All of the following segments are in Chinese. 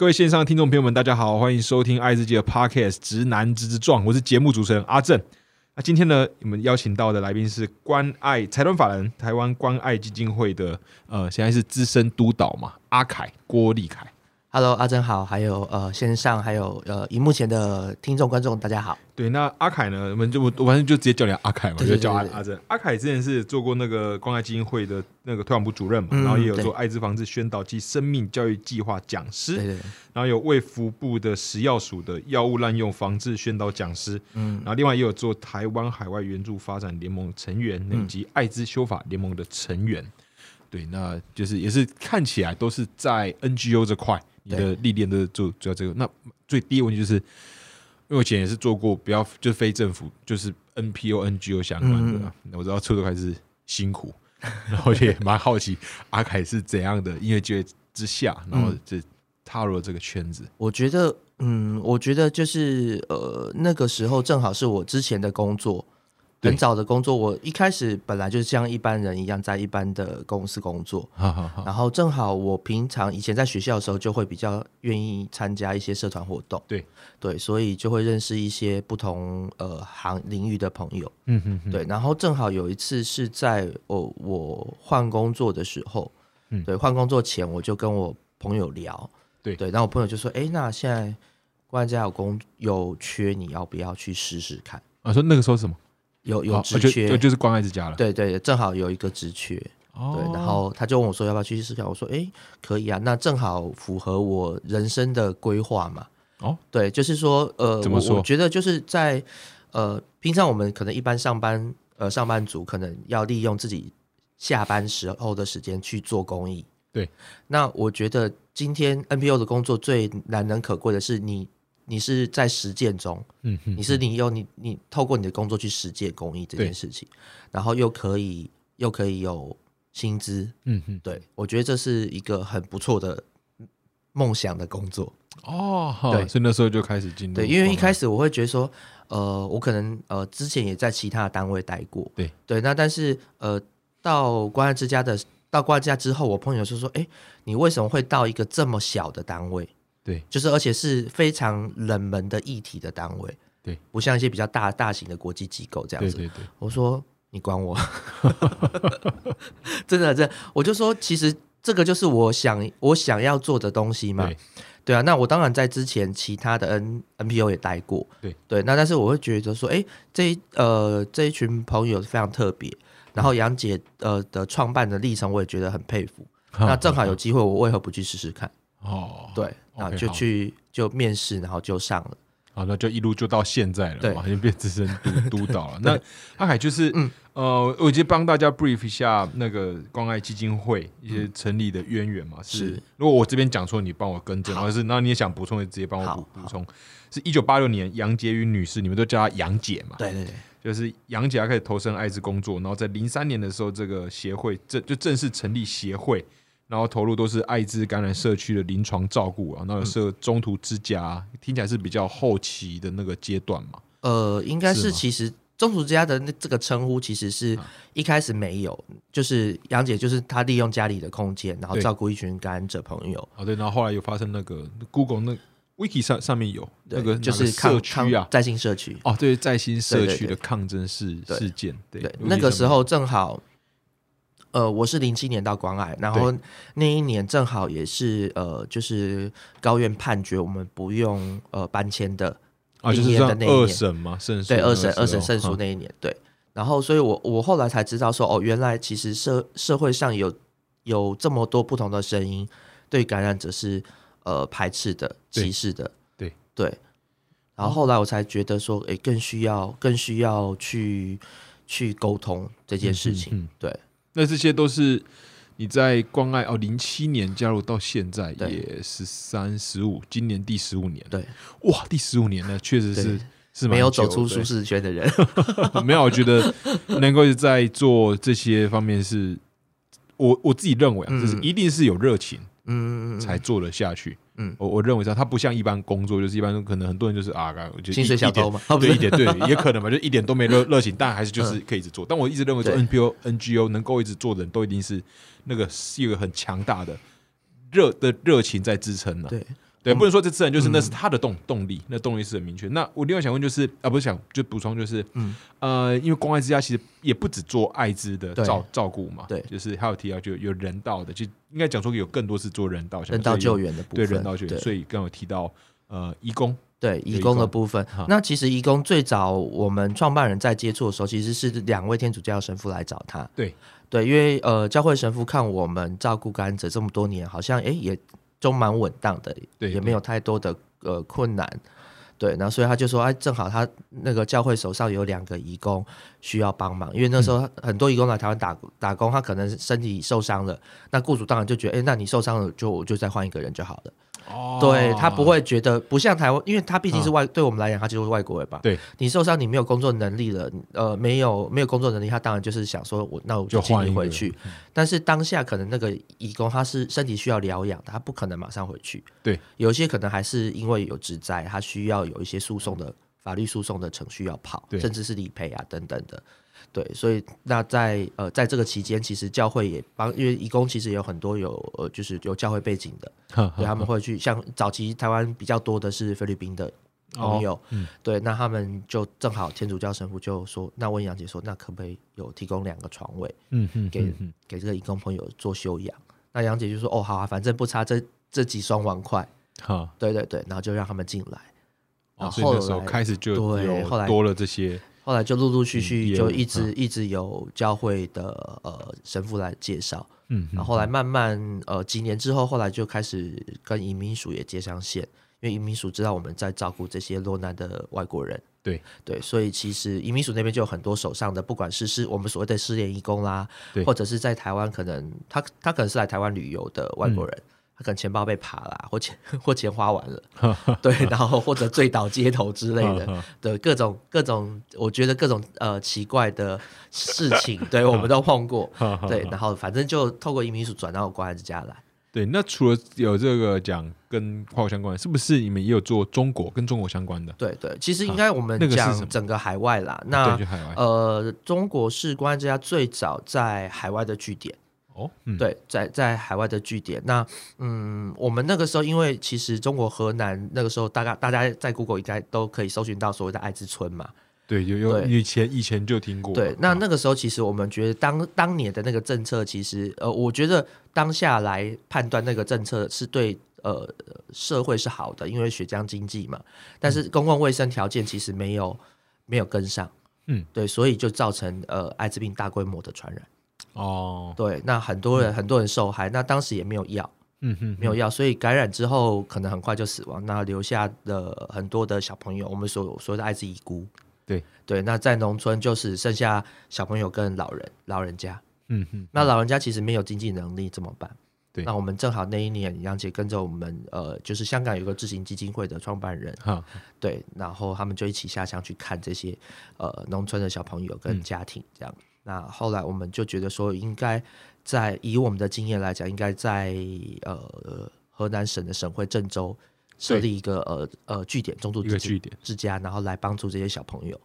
各位线上的听众朋友们，大家好，欢迎收听爱自己的 Podcast《直男直直撞》，我是节目主持人阿正。那今天呢，我们邀请到的来宾是关爱财团法人台湾关爱基金会的，呃，现在是资深督导嘛，阿凯郭立凯。Hello，阿珍好，还有呃线上还有呃荧幕前的听众观众，大家好。对，那阿凯呢，我们就我我反正就直接叫你阿凯嘛，对就叫阿阿珍。阿凯之前是做过那个关爱基金会的那个推广部主任嘛，嗯然后也有做艾滋防治宣导及生命教育计划讲师，对对对，然后有卫福部的食药署的药物滥用防治宣导讲师，嗯然后另外也有做台湾海外援助发展联盟成员，嗯以及艾滋修法联盟的成员。对，那就是也是看起来都是在 NGO 这块，你的历练都是做主要这个。那最第一个问题就是，因为我以前也是做过比较就是非政府，就是 NPO、NGO 相关的我知道出头还是辛苦，然后也蛮好奇阿凯是怎样的音乐机会之下，然后就踏入了这个圈子。我觉得嗯，我觉得就是呃那个时候正好是我之前的工作。对。很早的工作，我一开始本来就是像一般人一样，在一般的公司工作，好好好，然后正好我平常以前在学校的时候，就会比较愿意参加一些社团活动，对。对，所以就会认识一些不同呃行领域的朋友，嗯哼哼，对，然后正好有一次是在我我换工作的时候，嗯。对，换工作前我就跟我朋友聊，对。对，然后我朋友就说，哎，那现在万家有工有缺，你要不要去试试看？啊，说那个时候是什么？有有职缺，就就是关爱之家了。对对，正好有一个职缺，哦。对，然后他就问我说要不要去试试看，我说，哎，可以啊，那正好符合我人生的规划嘛，哦，对，就是说，呃，怎么说我我觉得就是在呃，平常我们可能一般上班，呃，上班族可能要利用自己下班时候的时间去做公益。对，那我觉得今天 NPO 的工作最难能可贵的是你，你是在实践中，嗯哼，你是你用你你透过你的工作去实践公益这件事情，然后又可以又可以有薪资，嗯哼，对我觉得这是一个很不错的梦想的工作。哦，对所以那时候就开始进入对，因为一开始始我会觉得说，呃，我可能呃之前也在其他的单位待过，对对，那但是呃到关爱之家的到关爱之家之后，我朋友就说，哎，你为什么会到一个这么小的单位？对，就是而且是非常冷门的议题的单位，对，不像一些比较大大型的国际机构这样子。对对对，我说你管我，真的真的，我就说其实这个就是我想我想要做的东西嘛。对。对啊，那我当然在之前其他的 N NPO 也待过，对。对，那但是我会觉得说，哎，这一呃这一群朋友非常特别，然后杨姐呃的创办的历程我也觉得很佩服，那正好有机会，我为何不去试试看？哦，对，那 OK，就好去就面试，然后就上了。好，那就一路就到现在了对嘛，已经变资深督督导了。那阿凯就是，嗯呃，我就帮大家 brief 一下那个关爱基金会一些成立的渊源嘛。是是，如果我这边讲错，你帮我更正，然后是，那你也想补充，就直接帮我补补充。是一九八六年，杨洁云女士，你们都叫她杨姐嘛？对对对，就是杨姐她开始投身艾滋工作，然后在零三年的时候，这个协会正就正式成立协会，然后投入都是艾滋感染社区的临床照顾啊，然后有设中途之家，听起来是比较后期的那个阶段嘛。呃，应该是其实中途之家的那这个称呼，其实是啊。一开始没有，就是杨姐就是她利用家里的空间，然后照顾一群感染者朋友，哦对，然后后来有发生那个 Google 那 Wiki 上上面有那个就是抗社区啊，在新社区。哦对，在新社区的抗争事事件，对那个时候正好，呃，我是零七年到关爱，然后那一年正好也是呃，就是高院判决我们不用呃搬迁的啊，就是零年的那一年。审嘛，胜诉对，二审二审胜诉嗯。那一年，对。然后，所以我我后来才知道说，哦，原来其实社社会上有有这么多不同的声音，对感染者是呃排斥的、歧视的，对。对。然后后来我才觉得说，哎，更需要更需要去去沟通这件事情，嗯嗯嗯。对那这些都是你在关爱哦，零七年加入到现在对。也十三十五，今年第十五年，对，哇，第十五年了，确实是是没有走出舒适圈的人，没有，我觉得能够在做这些方面是，我我自己认为啊，嗯。就是一定是有热情嗯，才做得下去。嗯。我我认为这样，它不像一般工作，就是一般可能很多人就是啊，我就薪水小偷嘛，对一点对，也可能嘛，就一点都没热热情，但还是就是可以一直做。但我一直认为说 NPO NGO 能够一直做的人都一定是那个是一个很强大的热的热情在支撑的。对，对，不能说这自然就是那是他的动动力，那动力是很明确。那我另外想问就是啊，不是想就补充就是，嗯。呃，因为关爱之家其实也不只做艾滋的照照顾嘛，对。就是还有提到就有人道的，就应该讲说有更多是做人道，人道救援的部分，对人道救援，所以刚刚有提到呃义工，对有义工的部分，那其实义工最早我们创办人在接触的时候，其实是两位天主教神父来找他。对。对，因为呃，教会神父看我们照顾感染者这么多年，好像哎也都蛮稳当的，对也没有太多的呃困难。对，然后所以他就说，哎，正好他那个教会手上有两个义工需要帮忙，因为那时候很多义工来台湾打打工，他可能身体受伤了，那雇主当然就觉得，哎，那你受伤了，就我就再换一个人就好了。哦对他不会觉得不像台湾，因为他毕竟是外，对我们来讲，他就是外国人吧。对你受伤，你没有工作能力了，呃，没有没有工作能力，他当然就是想说我那我就请你回去。但是当下可能那个义工他是身体需要疗养的，他不可能马上回去。对，有一些可能还是因为有职灾，他需要有一些诉讼的法律诉讼的程序要跑，甚至是理赔啊等等的。对，所以那在呃在这个期间，其实教会也帮，因为义工其实有很多有呃就是有教会背景的，哈对，他们会去像早期台湾比较多的是菲律宾的朋友，嗯对，那他们就正好天主教神父就说，那问杨姐说，那可不可以有提供两个床位嗯嗯给给这个义工朋友做休养？那杨姐就说，哦，好啊，反正不差这这几双碗筷，好对对对，然后就让他们进来，然哦，后后所以那时候开始就对后来有多了这些后来就陆陆续续就一直一直有教会的呃神父来介绍，嗯，然后后来慢慢呃几年之后，后来就开始跟移民署也接上线，因为移民署知道我们在照顾这些落难的外国人。对。对，所以其实移民署那边就有很多手上的，不管是是我们所谓的失联义工啦，或者是在台湾可能他他可能是来台湾旅游的外国人，可能钱包被扒啦，或钱 或钱花完了，对，然后或者醉倒街头之类的，的各种各种，我觉得各种呃奇怪的事 情，对我们都碰过。对，然后反正就透过移民署转到关爱之家来。对，那除了有这个讲跟跨国相关的，是不是你们也有做中国跟中国相关的？对对，其实应该我们讲整个海外啦。那呃，中国是关爱之家最早在海外的据点。哦，嗯，对，在在海外的据点。那嗯，我们那个时候，因为其实中国河南那个时候，大概大家在 Google 应该都可以搜寻到所谓的艾滋村嘛。对，有有以前以前就听过，对，那啊那个时候其实我们觉得当当年的那个政策，其实呃，我觉得当下来判断那个政策是对呃社会是好的，因为血浆经济嘛。但是公共卫生条件其实没有没有跟上，嗯，对，所以就造成呃艾滋病大规模的传染。哦，对，那很多人很多人受害，那当时也没有药，嗯哼，没有药，所以感染之后可能很快就死亡，那留下的很多的小朋友，我们所所谓的艾滋遗孤。对对，那在农村就是剩下小朋友跟老人，老人家。嗯哼，那老人家其实没有经济能力怎么办？对那我们正好那一年，杨姐跟着我们，呃，就是香港有个自行基金会的创办人，哈，对，然后他们就一起下乡去看这些呃农村的小朋友跟家庭这样。那后来我们就觉得说，应该在以我们的经验来讲，应该在呃河南省的省会郑州设立一个呃呃据点中度之一个据点之家，然后来帮助这些小朋友。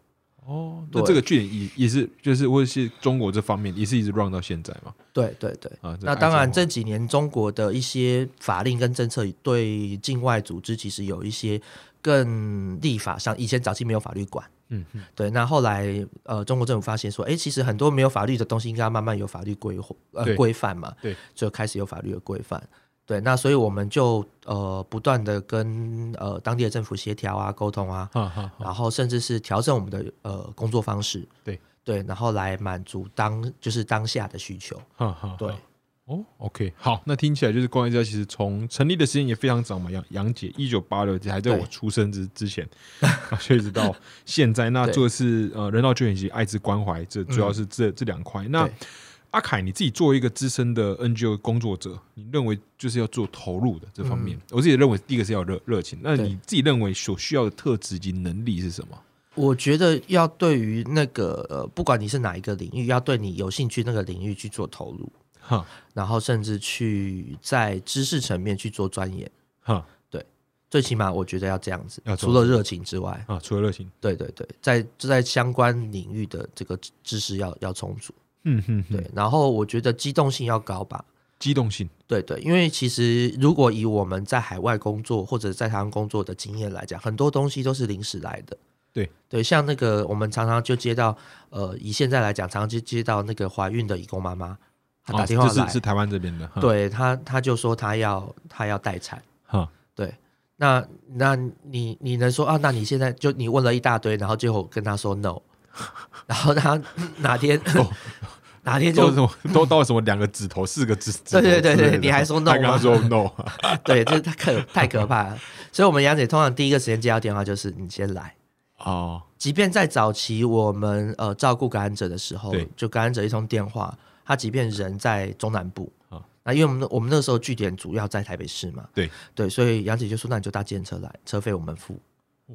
哦，那对这个据点也也是就是或者是中国这方面也是一直 run 到现在嘛，对对对。啊，那当然，这这几年中国的一些法令跟政策对境外组织其实有一些更立法上，以前早期没有法律管。嗯嗯，对，那后来呃，中国政府发现说，哎，其实很多没有法律的东西，应该要慢慢有法律规呃对规范嘛，对，就开始有法律的规范。对，那所以我们就呃不断的跟呃当地的政府协调啊、沟通啊，然后甚至是调整我们的呃工作方式，对对，然后来满足当就是当下的需求。对，哦，OK，好，那听起来就是关于这其实从成立的时间也非常早嘛，杨杨姐一九八六还在我出生之之前，所以一直到现在，那做的是呃人道救援以及艾滋关怀，这主要是这、这两块。那阿凯，你自己作为一个资深的 NGO 工作者，你认为就是要做投入的这方面，我自己认为第一个是要热热情，那你自己认为所需要的特质及能力是什么？我觉得要对于那个呃，不管你是哪一个领域，要对你有兴趣那个领域去做投入，哈然后甚至去在知识层面去做钻研。哈最起码我觉得要这样子除了热情之外，啊，除了热情，对对对，在就在相关领域的这个知知识要要充足，嗯哼哼，对，然后我觉得机动性要高吧，机动性，对对，因为其实如果以我们在海外工作或者在台湾工作的经验来讲，很多东西都是临时来的。对对，像那个我们常常就接到，呃，以现在来讲，常常就接到那个怀孕的义工妈妈，她打电话来，哦是是台湾这边的，哈，对他他就说他要他要待产。哈，对，那那你你能说啊？那你现在就你问了一大堆，然后最后跟他说 no，然后他 哪天、哪天就都到什么两个指头、四个指，对对对你还说 no 吗他说 no，对，这太可太可怕了。所以，我们杨姐通常第一个时间接到电话就是你先来。哦，即便在早期我们呃照顾感染者的时候，就感染者一通电话，他即便人在中南部啊那因为我们我们那时候据点主要在台北市嘛，对。对，所以杨姐就说那你就搭建车来，车费我们付。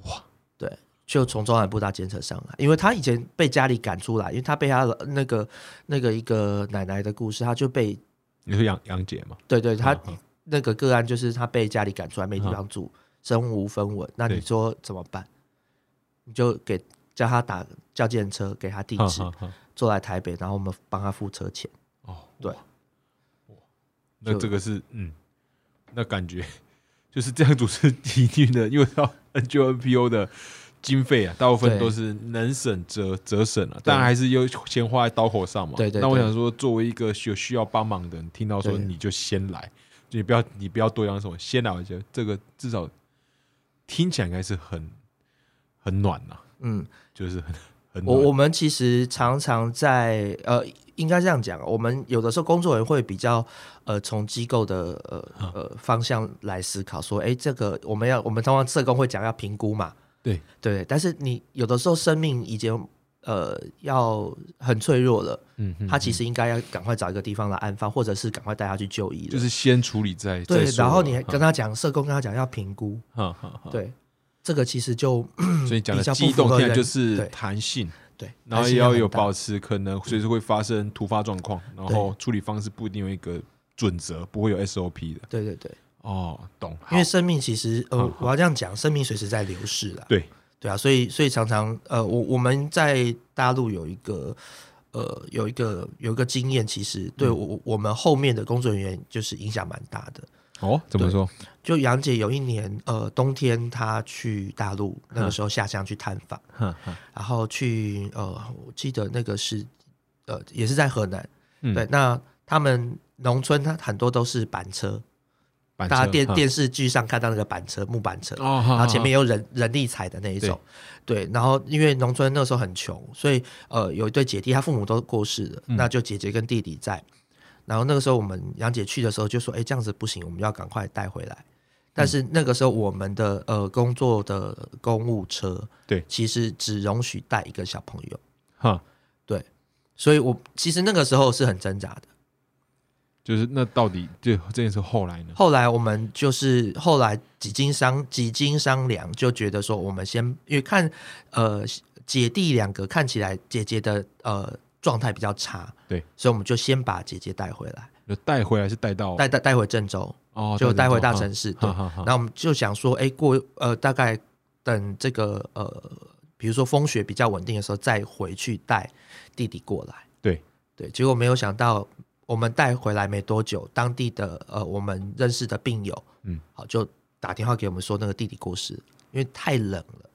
哇，对，就从中南部搭监车上来，因为他以前被家里赶出来，因为他被他的那个那个一个奶奶的故事，他就被你说杨杨姐嘛，对对，他那个个案就是他被家里赶出来，没地方住，身无分文，那你对。说怎么办？你就给叫他打叫电车，给他地址，坐来台北，然后我们帮他付车钱。哦，对。哇，那这个是嗯，那感觉就是这样组织体育的，因为要 NGO NPO 的经费啊，大部分都是能省则则省啊，但还是有先花在刀口上嘛。对对对那我想说，作为一个有需要帮忙的人，听到说你就先来，就你不要你不要多讲什么，先来，我觉得这个至少听起来应该是很很暖呐、嗯，就是很。我我们其实常常在呃，应该这样讲，我们有的时候工作人员会比较呃，从机构的呃呃方向来思考，说，哎，这个我们要我们通常社工会讲要评估嘛，对。对，但是你有的时候生命已经呃要很脆弱了，嗯哼他其实应该要赶快找一个地方来安放，或者是赶快带他去就医了。就是先处理再对再，然后你还跟他讲，社工跟他讲要评估，哈哈哈，对，这个其实就所以 讲的比较不机动现在符合人就是弹性，对，然后也要有保持可能随时会发生突发状况，然后处理方式不一定有一个准则，不会有 SOP 的。对对对。哦，懂。因为生命其实，呃我要这样讲，生命随时在流逝了。对对啊，所以所以常常，呃，我我们在大陆有一个，呃，有一个有一个经验，其实对我、我们后面的工作人员就是影响蛮大的。哦，怎么对。说？就杨姐有一年，呃，冬天她去大陆，那个时候下乡去探访，然后去，呃，我记得那个是，呃，也是在河南，嗯。对，那他们农村，它很多都是板车，大家电电视剧上看到那个板车木板车，哦，然后前面有有人人力踩的那一种，对，然后因为农村那时候很穷，所以呃有一对姐弟，他父母都过世了，嗯。那就姐姐跟弟弟在。然后那个时候我们杨姐去的时候就说：“哎，这样子不行，我们要赶快带回来。”但是那个时候我们的呃工作的公务车，对其实只容许带一个小朋友，哈，对所以我其实那个时候是很挣扎的。就是那到底就这件事后来呢？后来我们就是后来几经商几经商量，就觉得说我们先因为看呃姐弟两个看起来姐姐的呃状态比较差，对，所以我们就先把姐姐带回来，就带回来是带到带带带回郑州，哦，就带回大城城市。对，然后我们就想说，哎，过呃大概等这个呃比如说风雪比较稳定的时候，再回去带弟弟过来。对对，结果没有想到，我们带回来没多久，当地的呃我们认识的病友，嗯嗯，好就打电话给我们说那个弟弟过世，因为太冷了，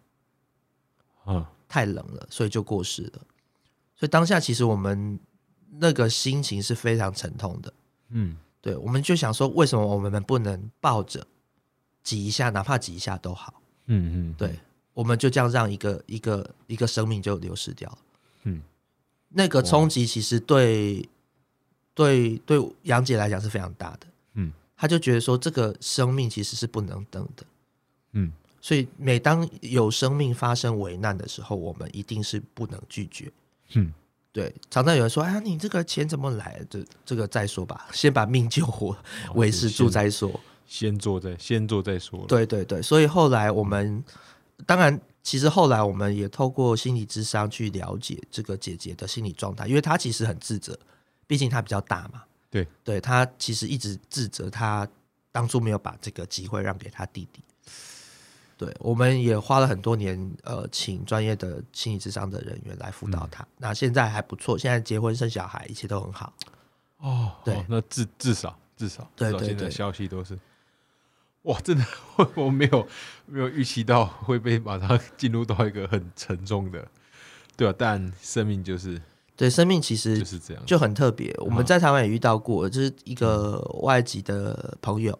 嗯太冷了，所以就过世了。所以当下其实我们那个心情是非常沉痛的，嗯对，我们就想说，为什么我们不能抱着挤一下，哪怕挤一下都好？嗯嗯，对，我们就这样让一个一个一个生命就流失掉了。嗯那个冲击其实对对对杨姐来讲是非常大的。嗯她就觉得说，这个生命其实是不能等的。嗯所以每当有生命发生危难的时候，我们一定是不能拒绝。嗯对，常常有人说：“哎呀，你这个钱怎么来？这这个再说吧，先把命救活，维持住再说。先做再先做再说。”对对对，所以后来我们当然，其实后来我们也透过心理智商去了解这个姐姐的心理状态，因为她其实很自责，毕竟她比较大嘛。对，对她其实一直自责，她当初没有把这个机会让给她弟弟。对，我们也花了很多年，呃，请专业的心理智商的人员来辅导他。那现在还不错，现在结婚生小孩，一切都很好。哦，对哦那至至少至少对对对消息都是，哇，真的我我没有没有预期到会被马上 进入到一个很沉重的，对啊，但生命就是对，生命其实就是这样，就很特别。我们在台湾也遇到过，就是一个外籍的朋友，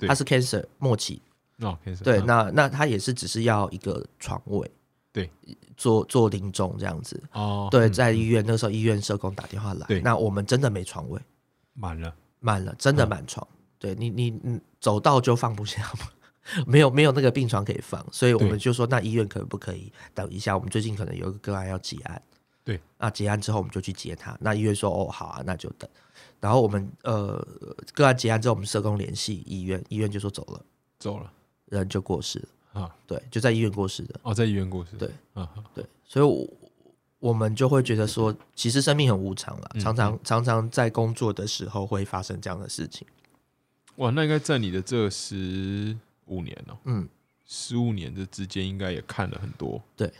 他是 cancer 末期，哦，对，嗯那那他也是只是要一个床位，对，做做临终这样子。哦，对，嗯在医院那时候，医院社工打电话来对，那我们真的没床位，满了，满了，真的满床。对你，你你走到就放不下嘛，没有没有那个病床可以放，所以我们就说，那医院可不可以等一下？我们最近可能有一个个案要结案，对，那结案之后我们就去接他。那医院说，哦，好啊，那就等。然后我们呃个案结案之后，我们社工联系医院，医院就说走了，走了人就过世了。啊，对，就在医院过世的。哦，在医院过世，对，啊，对，所以我我们就会觉得说，其实生命很无常啦，嗯常常常常在工作的时候会发生这样的事情。哇，那应该在你的这十五年哦，嗯，十五年的之间应该也看了很多对。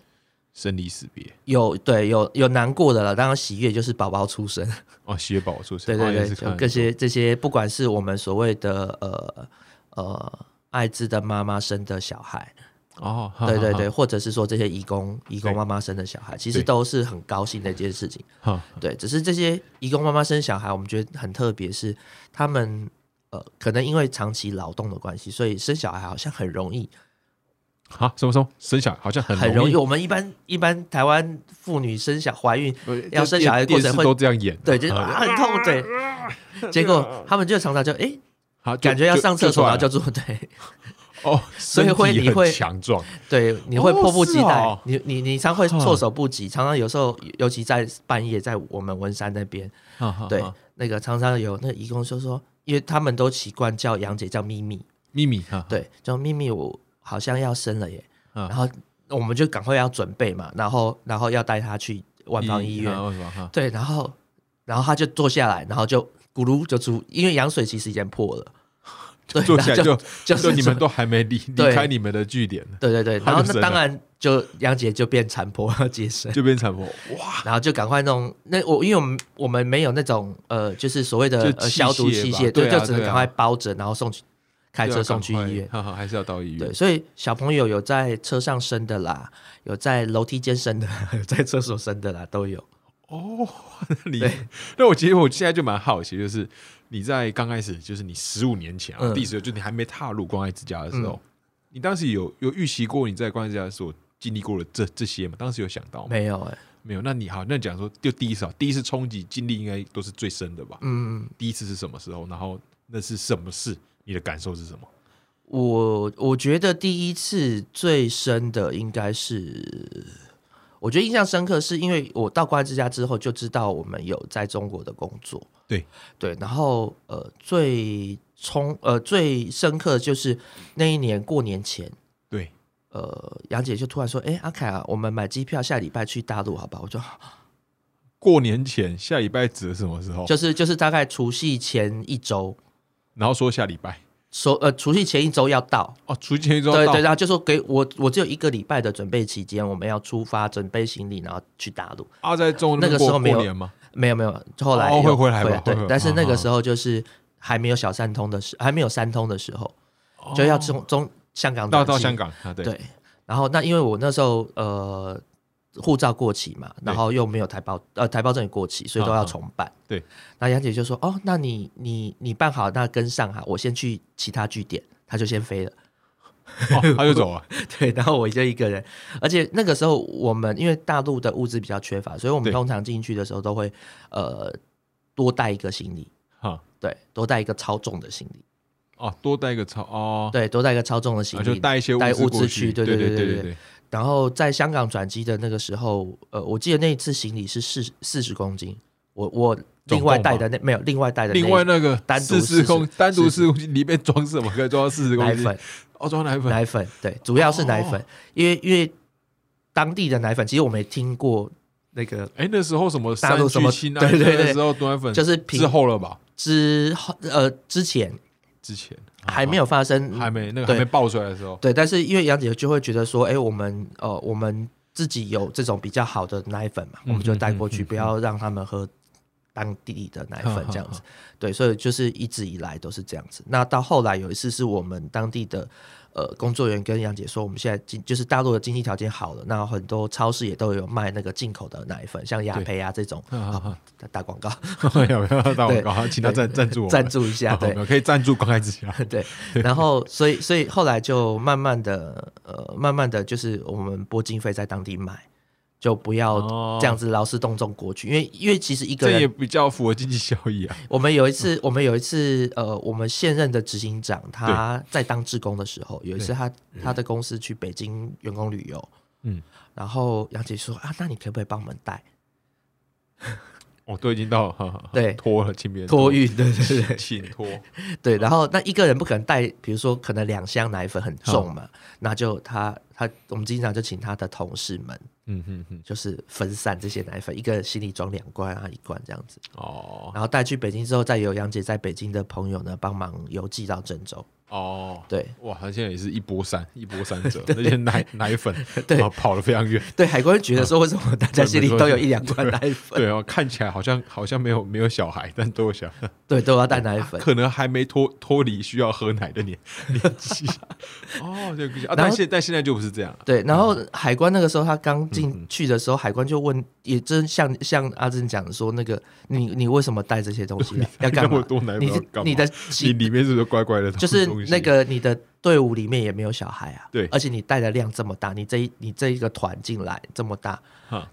生离死别。有对有有难过的了，当然喜悦就是宝宝出生，哦，喜悦宝宝出生，哦对对对，这些这些，不管是我们所谓的呃呃艾滋的妈妈生的小孩，哦，对对，对，或者是说这些义工义工对妈妈生的小孩，其实都是很高兴的一件事情。哈，对，只是这些义工妈妈生小孩，我们觉得很特别，是他们呃，可能因为长期劳动的关系，所以生小孩好像很容易，哈，什么什么生小孩好像很很容易。我们一般一般台湾妇女生小怀孕，呃要生小孩的过程会都这样演，对，就是很痛，对。结果他们就常常就哎、好感觉要上厕所，然后就就做对。哦，所以会你会强壮，对，你会哦迫不及待，你你你常会措手不及，常常有时候尤其在半夜，在我们文山那边，对那个常常有那个义工就说，因为他们都习惯叫杨姐叫咪咪，咪咪哈，对，叫咪咪，我好像要生了耶，嗯然后我们就赶快要准备嘛，然后然后要带她去万方医院，对，然后然后她就坐下来，然后就咕噜就出，因为羊水其实已经破了，坐下来就就是你们都还没离离对开你们的据点。呢，对对 对，然后那当然就杨姐就变产婆要接生，就变产婆，哇，然后就赶快弄那我因为我们我们没有那种呃就是所谓的呃消毒器械，对就只能赶快包着，然后送去开车送去医院。哈哈，还是要到医院。对，，所以小朋友有在车上生的啦，有在楼梯间生的，有在厕所生的啦，都有。哦，那你 那我其实我现在就蛮好奇，就是你在刚开始，就是你十五年前啊，嗯第十就你还没踏入关爱之家的时候，你当时有有预习过你在关爱之家所经历过的这这些吗？当时有想到吗？没有哎、没有。那你好，那讲说就第一次啊，第一次冲击经历应该都是最深的吧？嗯，第一次是什么时候？然后那是什么事？你的感受是什么？我我觉得第一次最深的应该是，我觉得印象深刻，是因为我到关之家之后就知道我们有在中国的工作，对对，然后呃最冲呃最深刻的就是那一年过年前，对，呃杨姐就突然说，哎、阿凯啊，我们买机票下礼拜去大陆好不好？我就过年前下礼拜指的是什么时候？就是就是大概除夕前一周。然后说下礼拜说呃，除夕前一周要到，哦，除夕前一周对对，然后就说给我，我只有一个礼拜的准备期间，我们要出发，准备行李，然后去大陆。啊，在中那个时候没有年吗？没有没有，后来哦会回来吧会对，但是那个时候就是还没有小三通的时，还没有三通的时候，就要从中香港到到香港啊，对对，然后那因为我那时候呃护照过期嘛，然后又没有台胞呃台胞证也过期，所以都要重办。对，那杨姐就说：“哦，那你你你办好，那跟上哈，我先去其他据点。”他就先飞了。哦，他就走了。对，然后我就一个人，而且那个时候我们因为大陆的物资比较缺乏，所以我们通常进去的时候都会呃多带一个行李，哈。对，多带一个超重的行李，哦，多带一个超哦，对，多带一个超重的行啊，李，就带一些带物资去，对对对对对，然后在香港转机的那个时候，呃，我记得那一次行李是四四十公斤，我我另外带的那没有另外带的另外那个单独四十公单独40四十公斤里面装什么？可以装到四十公斤？奶粉哦，装奶粉。奶粉，对，主要是奶粉，哦因为因为当地的奶粉，其实我没听过那个哎，那时候什么大陆什么对对对那时候奶粉就是之后了吧？之后呃之前之前还没有发生，还没那个对还没爆出来的时候，对，但是因为杨姐就会觉得说，哎，我们呃我们自己有这种比较好的奶粉嘛，我们就带过去，不要让他们喝当地的奶粉这样子。对，所以就是一直以来都是这样子。那到后来有一次是我们当地的。呃，工作人员跟杨姐说，我们现在经就是大陆的经济条件好了，那很多超市也都有卖那个进口的奶粉，像雅培啊这种，打广告，有没有打广告？请他赞赞助我，赞助一下，对，可以赞助关爱之家，对。然后，所以，所以后来就慢慢的，呃，慢慢的就是我们拨经费在当地买。就不要这样子劳师动众过去，因为因为其实一个人也比较符合经济效益啊。我们有一次，我们有一次，呃，我们现任的执行长他在当职工的时候，有一次他他的公司去北京员工旅游，嗯，然后杨姐说啊，那你可不可以帮我们带？我都已经到 对托了，请别人托运，对对对，请托，对。然后那一个人不可能带，比如说可能两箱奶粉很重嘛，那就他他我们经常就请他的同事们。嗯哼哼，就是分散这些奶粉，一个行李装两罐啊，一罐这样子。哦，然后带去北京之后，再由杨姐在北京的朋友呢帮忙邮寄到郑州。哦，对，哇，他现在也是一波三一波三折，那些奶奶粉，对，跑得非常远。对，海关觉得说，为什么大家心里都有一两罐奶粉？对哦，看起来好像好像没有没有小孩，但都有小孩，对，都要带奶粉，可能还没脱脱离需要喝奶的年 年纪。哦，对，但现但现在就不是这样。对，然后海关那个时候他刚进去的时候，海关就问，也真像像阿珍讲说，那个你你为什么带这些东西？要干嘛？你你的你里面是不是乖乖的？就是。那个你的队伍里面也没有小孩啊，对，而且你带的量这么大，你这一你这一个团进来这么大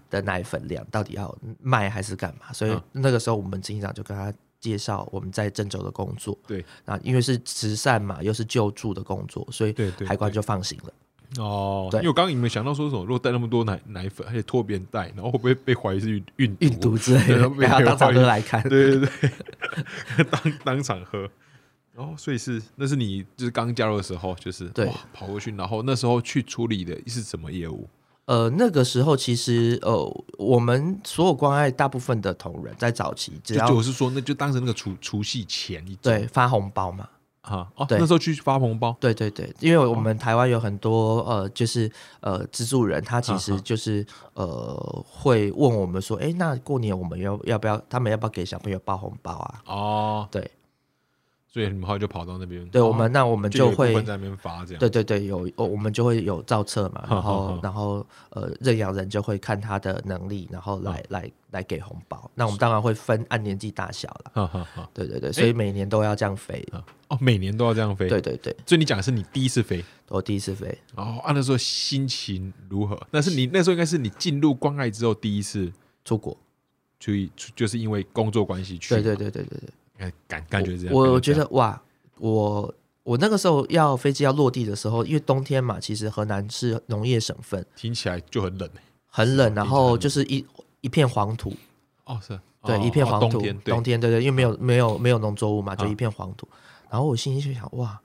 的奶粉量，到底要卖还是干嘛？所以那个时候我们执行长就跟他介绍我们在郑州的工作，对，那因为是慈善嘛，又是救助的工作，所以海关就放心了。哦，对，因为我刚刚有没有想到说什么？如果带那么多奶奶粉，而且托别人带，然后会不会被怀疑是运运运毒之类的？还要当场喝来看，对对对，当当场喝。哦，所以是那是你就是刚加入的时候，就是对跑过去，然后那时候去处理的是什么业务？呃，那个时候其实呃，我们所有关爱大部分的同仁在早期，只要我是说，那就当成那个除除夕前一对发红包嘛，啊哦，那时候去发红包，对对对，因为我们台湾有很多呃，就是呃资助人，他其实就是呃会问我们说，哎，那过年我们要要不要，他们要不要给小朋友包红包啊？哦，对。所以你们后来就跑到那边，对我们那我们就会在那边发这样，对对对，有我们就会有造册嘛，然后然后呃认养人就会看他的能力，然后来 来来给红包。那我们当然会分按年纪大小了，对对对，所以每年都要这样飞。哦，每年都要这样飞，对对对。所以你讲的是你第一次飞，我第一次飞，哦，按那时候心情如何？那是你那时候应该是你进入关爱之后第一次出国，去就是因为工作关系去，对对对对对对。感感觉这样，我我觉得哇，我我那个时候要飞机要落地的时候，因为冬天嘛，其实河南是农业省份，听起来就很冷很冷，然后就是一一片黄土，哦是，对，一片黄土，冬天对对，因为没有没有没有农作物嘛，就一片黄土，然后我心里就想哇，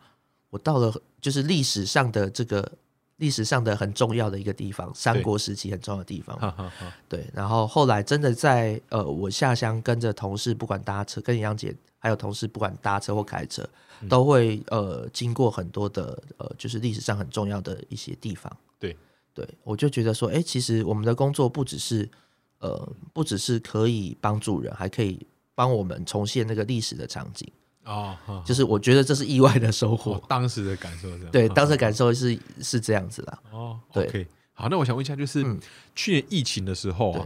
我到了就是历史上的这个。历史上的很重要的一个地方，三国时期很重要的地方。对，然后后来真的在呃，我下乡跟着同事，不管搭车，跟杨姐还有同事，不管搭车或开车，都会呃经过很多的呃，就是历史上很重要的一些地方。对，对我就觉得说，哎，其实我们的工作不只是呃，不只是可以帮助人，还可以帮我们重现那个历史的场景。哦，就是我觉得这是意外的收获，当时的感受这样。对，当时感受是是这样子的。哦，OK，好，那我想问一下，就是去年疫情的时候啊，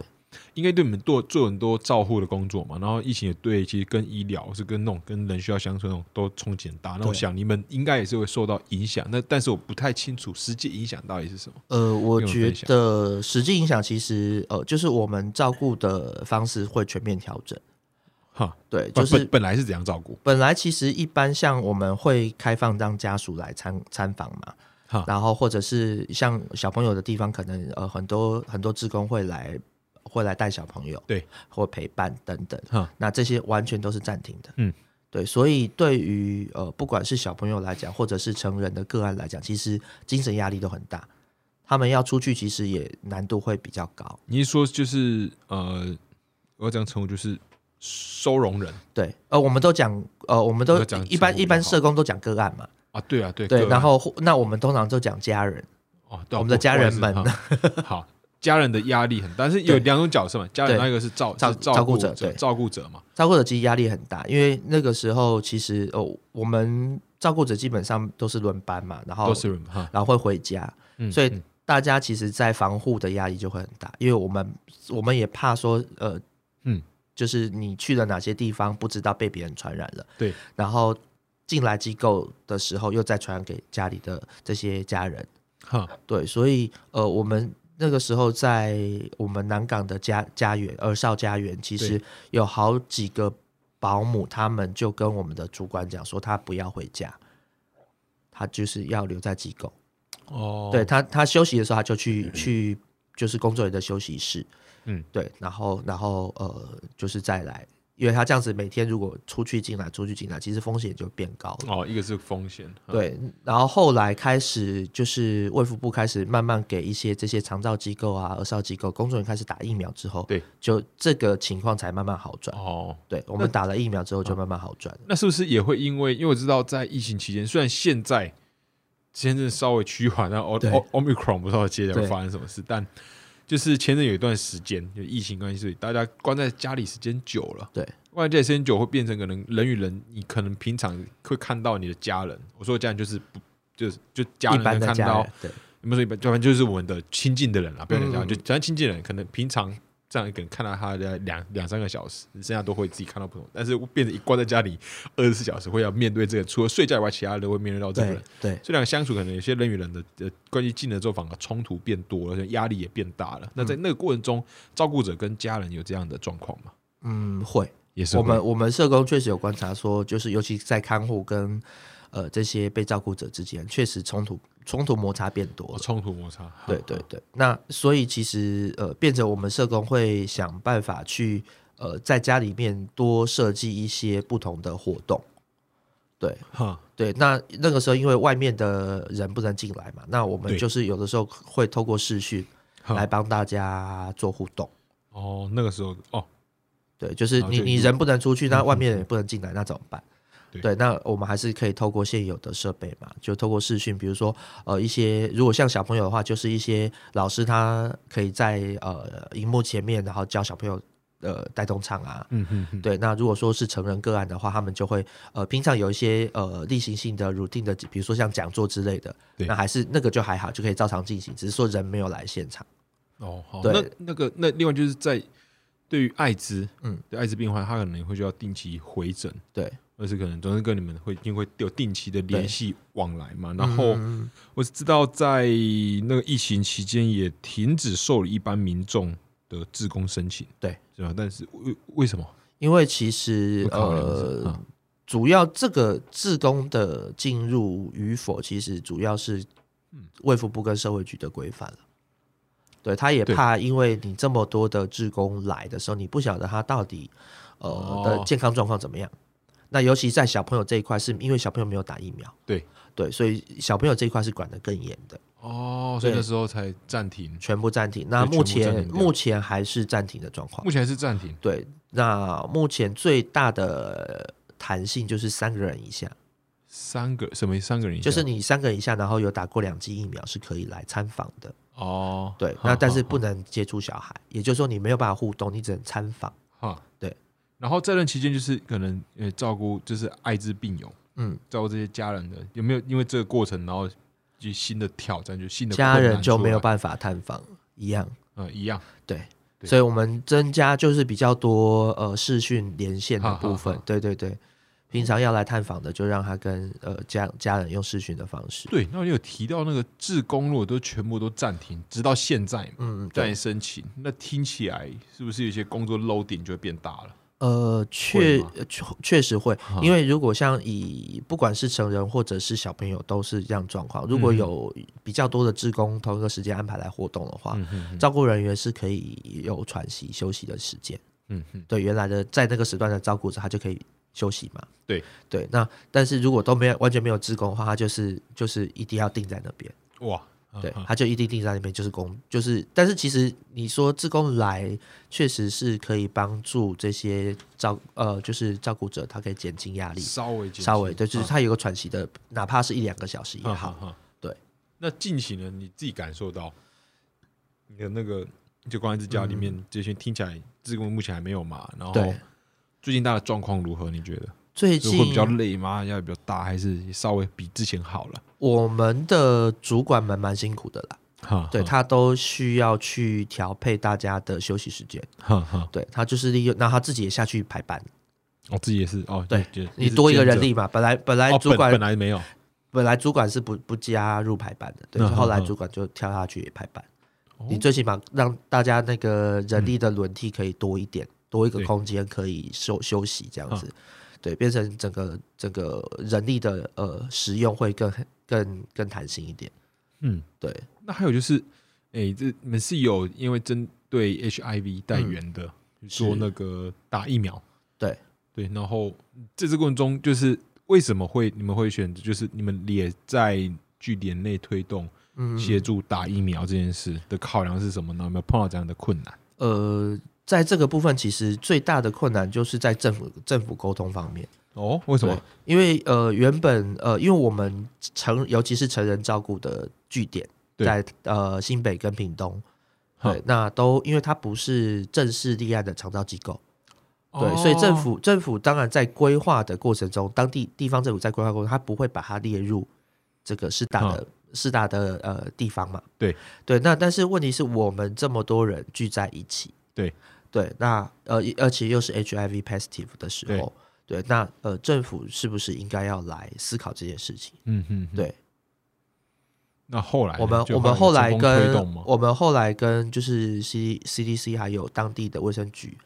应该对你们做做很多照护的工作嘛？然后疫情也对，其实跟医疗是跟那种跟人需要相处那种都冲击很大。那我想你们应该也是会受到影响。那但是我不太清楚实际影响到底是什么。呃，我觉得实际影响其实呃，就是我们照顾的方式会全面调整。哈，对，就是本来是怎样照顾？本来其实一般像我们会开放让家属来参参访嘛，然后或者是像小朋友的地方，可能呃很多很多职工会来会来带小朋友，对，或陪伴等等，那这些完全都是暂停的。嗯，对，所以对于呃不管是小朋友来讲，或者是成人的个案来讲，其实精神压力都很大，他们要出去其实也难度会比较高。你说就是呃，我要这样称呼就是。收容人，对，呃，我们都讲，呃，我们都一般一般社工都讲个案嘛，啊，对啊，对，对，然后那我们通常就讲家人，哦，我们的家人们，好，家人的压力很大，但是有两种角色嘛，家人那一个是照照照照顾顾者对。照顾者嘛，照顾者其实压力很大，因为那个时候其实哦，我们照顾者基本上都是轮班嘛，然后都是轮班，然后会回家，嗯所以嗯。大家其实，在防护的压力就会很大，因为我们我们也怕说，呃，嗯，就是你去了哪些地方，不知道被别人传染了，对，然后进来机构的时候，又再传染给家里的这些家人，哈，对，所以呃，我们那个时候在我们南港的家家园儿少家园，其实有好几个保姆，他们就跟我们的主管讲说，他不要回家，他就是要留在机构。哦，对他，他休息的时候，他就去 去就是工作人员的休息室，嗯，对，然后然后呃，就是再来，因为他这样子每天如果出去进来出去进来，其实风险就变高了。哦，一个是风险，哈，对，然后后来开始就是卫福部开始慢慢给一些这些长照机构啊、儿少机构工作人员开始打疫苗之后，对，就这个情况才慢慢好转。哦，对我们打了疫苗之后就慢慢好转了。那是不是也会因为，因为我知道在疫情期间，虽然现在前阵稍微趋缓，那 O 对。O Omicron 不知道接下来会发生什么事，但就是前阵有一段时间，就疫情关系，所以大家关在家里时间久了，对，关在家里时间久会变成可能人与人，你可能平常会看到你的家人，我说的家人就是不就是就家人能看到人，对。有没有说一般？要不然就是我们的亲近的人啦，不要讲家人，嗯。就只要亲近的人，可能平常这样一个人看到他的两两三个小时，剩下都会自己看到不同。但是变成一关在家里二十四小时，会要面对这个，除了睡觉以外，其他人都会面对到这个对人。对这两个相处，可能有些人与人的呃关系近了之后，反而冲突变多了，压力也变大了。那在那个过程中，照顾者跟家人有这样的状况吗？嗯，会。也是我们我们社工确实有观察说，就是尤其在看护跟呃这些被照顾者之间，确实冲突冲突摩擦变多了。有冲突摩擦。对对，对，那所以其实呃，变成我们社工会想办法去呃在家里面多设计一些不同的活动。对哈，对，那那个时候因为外面的人不能进来嘛，那我们就是有的时候会透过视讯来帮大家做互动。哦，那个时候哦，对，就是你你人不能出去，那嗯外面人也不能进来，那怎么办？对。对，那我们还是可以透过现有的设备嘛，就透过视讯，比如说呃一些如果像小朋友的话，就是一些老师他可以在呃荧幕前面，然后教小朋友呃带动唱啊。嗯哼哼，对，那如果说是成人个案的话，他们就会呃平常有一些呃例行性的 routine 的，比如说像讲座之类的，对。那还是那个就还好，就可以照常进行，只是说人没有来现场。哦，好，对。那那个那另外就是在对于艾滋，嗯嗯，对艾滋病患，他可能会需要定期回诊，对，而是可能总是跟你们会一定会有定期的联系往来嘛。然后嗯我知道在那个疫情期间也停止受理一般民众的自工申请，对，是吧？但是为为什么？因为其实呃啊，主要这个自工的进入与否，其实主要是嗯卫福部跟社会局的规范了。对，他也怕，因为你这么多的职工来的时候，你不晓得他到底呃、哦的健康状况怎么样。那尤其在小朋友这一块，是因为小朋友没有打疫苗，对对，所以小朋友这一块是管得更严的，哦，所以那时候才暂停，全部暂停。那目前目前还是暂停的状况目。前还是暂停。对，那目前最大的弹性就是三个人以下，三个什么三个人以下？就是你三个人以下，然后有打过两剂疫苗是可以来参访的。哦，对，那但是不能接触小孩，也就是说你没有办法互动，你只能参访。哈，对。然后这段期间就是可能呃照顾就是艾滋病友，嗯，照顾这些家人的有没有因为这个过程，然后就新的挑战，就新的家人就没有，办法探访一样。嗯，一样，对，所以我们增加就是比较多呃视讯连线的部分哈。对对对，平常要来探访的，就让他跟呃家家人用视讯的方式。对。那你有提到那个志工，如果都全部都暂停，直到现在嘛，嗯，再对，申请，那听起来是不是有些工作 loading 就会变大了？呃，确确确实会，因为如果像以不管是成人或者是小朋友都是这样状况，如果嗯有比较多的职工同一个时间安排来活动的话，嗯哼哼照顾人员是可以有喘息休息的时间。嗯哼，对，原来的在那个时段的照顾者，他就可以休息嘛。对对，那但是如果都没有完全没有职工的话，他就是就是一定要定在那边。哇，对啊，他就一定定在那边，就是工，就是，但是其实你说自工来，确实是可以帮助这些照呃，就是照顾者，他可以减轻压力，稍微稍微对，就是啊他有个喘息的，哪怕是一两个小时也好。对，那近期呢，你自己感受到你的那个就关在家里面，这些听起来自贡目前还没有嘛？然后对，最近大家的状况如何？你觉得？最近会比较累吗？压力比较大，还是稍微比之前好了？我们的主管们蛮辛苦的啦，哈，对他都需要去调配大家的休息时间，哈哈，对他就是利用，那他自己也下去排班，我自己也是哦，对你多一个人力嘛，本来本来主管本来没有，本来主管是不不加入排班的，对，后来主管就跳下去也排班。哦。你最起码让大家那个人力的轮替可以多一点，多一个空间可以休休息这样子，对，变成整个整个人力的呃使用会更更更弹性一点。嗯，对，那还有就是，哎，这你们是有因为针对 HIV 带源的做是那个打疫苗，对对，然后在这个过程中，就是为什么会你们会选择，就是你们也在据点内推动嗯，协助打疫苗这件事的考量是什么呢？有没有碰到这样的困难？呃，在这个部分，其实最大的困难就是在政府政府沟通方面。哦，为什么？因为呃，原本呃，因为我们成尤其是成人照顾的据点在呃新北跟屏东，对，那都因为它不是正式立案的长照机构，对，哦所以政府政府当然在规划的过程中，当地地方政府在规划过程中，它不会把它列入这个师大的师大的呃地方嘛。对对，那但是问题是我们这么多人聚在一起，对对，那呃而且又是 HIV positive 的时候，对，那呃政府是不是应该要来思考这件事情？嗯嗯，嗯。对，那后来我们我们后来跟？我们后来跟就是 C CDC 还有当地的卫生局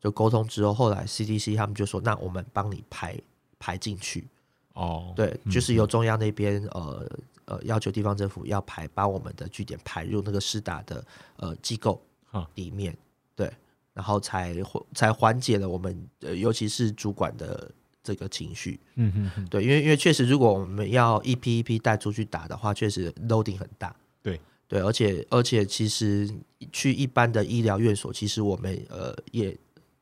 就沟通之后，后来 CDC 他们就说，那我们帮你排排进去，哦，对，嗯就是由中央那边呃呃要求地方政府要排把我们的据点排入那个施打的呃机构哈。里面，对，然后才缓才缓解了我们呃尤其是主管的这个情绪，嗯嗯嗯，对，因为因为确实如果我们要一批一批带出去打的话，确实 loading 很大，对。对，而且而且其实去一般的医疗院所，其实我们呃也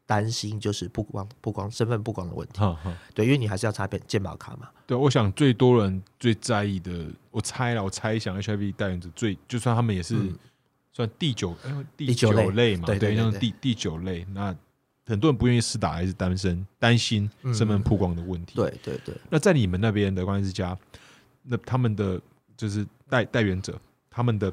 担心就是不光不光身份不光的问题，哈哈。对，因为你还是要插健健保卡嘛，对，我想最多人最在意的，我猜了，我猜想 HIV 带源者最，就算他们也是嗯算第九，哎第第九类类嘛，对，像第第九类，那很多人不愿意施打，还是单身，担心嗯身份曝光的问题。，对对对，那在你们那边的关系之家，那他们的就是代代言者，他们的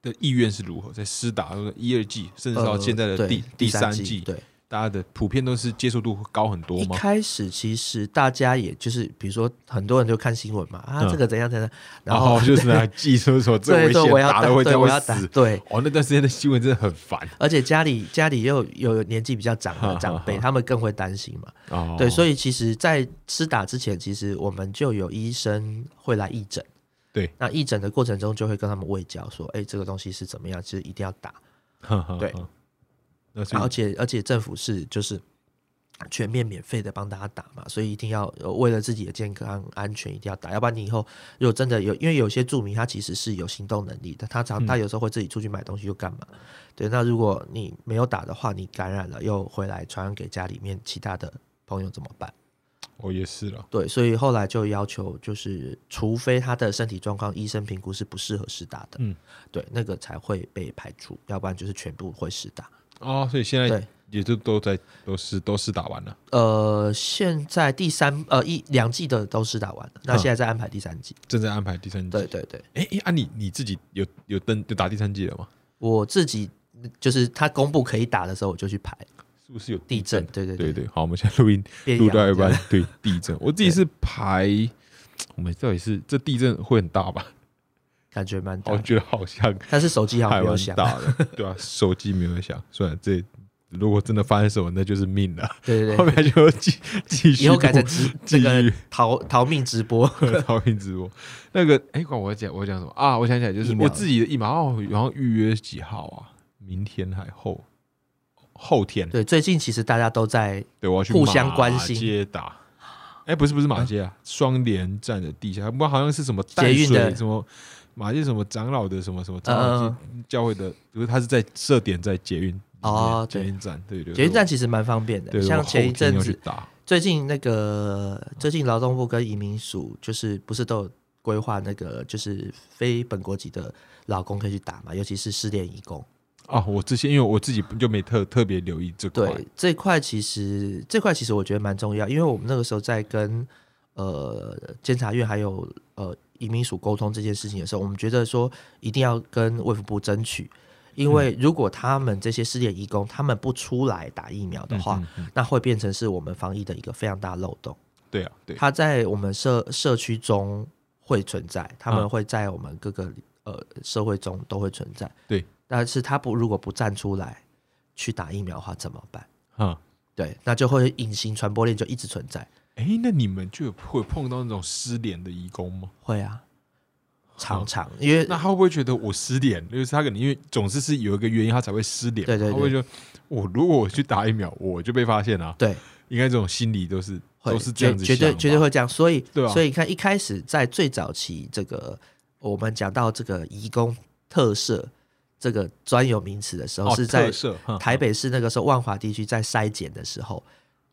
的意愿是如何？在施打一二季，甚至到呃现在的对第第三季，季，对，大家的普遍都是接受度会高很多一？开始其实大家也就是比如说很多人就看新闻嘛，啊嗯这个怎样怎样，然然后后 就是来记说说这危对对我要险，打我要。对。哦，那段时间的新闻真的很烦而且家里家里又有年纪比较长的长辈，他们更会担心嘛。哦。对，所以以其实，在施打之前，其实我们就有医生会来义诊。对，那义诊的过程中，就会跟他们喂教说，哎、这个东西是怎么样，其实一定要打。对而且而且政府是就是全面免费的帮大家打嘛，所以一定要呃为了自己的健康安全一定要打，要不然你以后如果真的有，因为有些住民他其实是有行动能力的，他常嗯他有时候会自己出去买东西又干嘛？对，那如果你没有打的话，你感染了又回来传染给家里面其他的朋友怎么办？我也是了。对，所以后来就要求，就是除非他的身体状况医生评估是不适合施打的，嗯，对，那个才会被排除，要不然就是全部会施打。哦，所以现在对也就都在都是都是打完了。呃，现在第三呃一两季的都是打完了，那嗯现在在安排第三季。正在安排第三季。对，对对，哎哎，啊你你自己有有登有打第三季了吗？我自己就是他公布可以打的时候，我就去排是不是有地震。对对对对，好，我们现在录音边录到一半对地震，我自己是排，我们到底是这地震会很大吧？感觉蛮大。我觉得好像但是手机好像没有响。大的，对啊，手机没有响，算了，这如果真的发生什么，那就是命了。对对后对，面就继继续以后改成直这个继续逃逃命直播。逃命直播。那个，哎，管我讲，我讲什么啊？我想起来，就是我自己的疫苗，哦，然后预约几号啊？明天还后后天？对，最近其实大家都在对，我要去互相关心马街打。哎，不是不是马街啊，双连站的地下，不过好像是什么淡捷运的水什么马街什么长老的什么什么长老嗯教会的，就是他是在设点在捷运哦捷运站，对对，捷运站，其实蛮方便的。像前一阵子最近那个最近劳动部跟移民署就是不是都有规划那个就是非本国籍的劳工可以去打嘛，尤其是失联移工。哦，我之前因为我自己就没特特别留意这块，对这块其实这块其实我觉得蛮重要，因为我们那个时候在跟呃监察院还有呃移民署沟通这件事情的时候，我们觉得说一定要跟卫福部争取，因为如果他们这些失联移工他们不出来打疫苗的话，那会变成是我们防疫的一个非常大的漏洞。对啊，对，他在我们社社区中会存在，他们嗯会在我们各个呃社会中都会存在。对，但是他不如果不站出来去打疫苗的话怎么办？啊，对，那就会隐形传播链就一直存在。哎，那你们就有会碰到那种失联的义工吗？会啊，常常因为那他会不会觉得我失联？就是他可能因为总是是有一个原因，他才会失联。对对对他会不会就我如果我去打疫苗，我就被发现了、对应该这种心理都是会都是这样子绝绝对绝对会这样。所以对啊所以你看一开始在最早期这个我们讲到这个义工特色这个专有名词的时候，哦是在台北市那个时候万华地区在筛检的时候，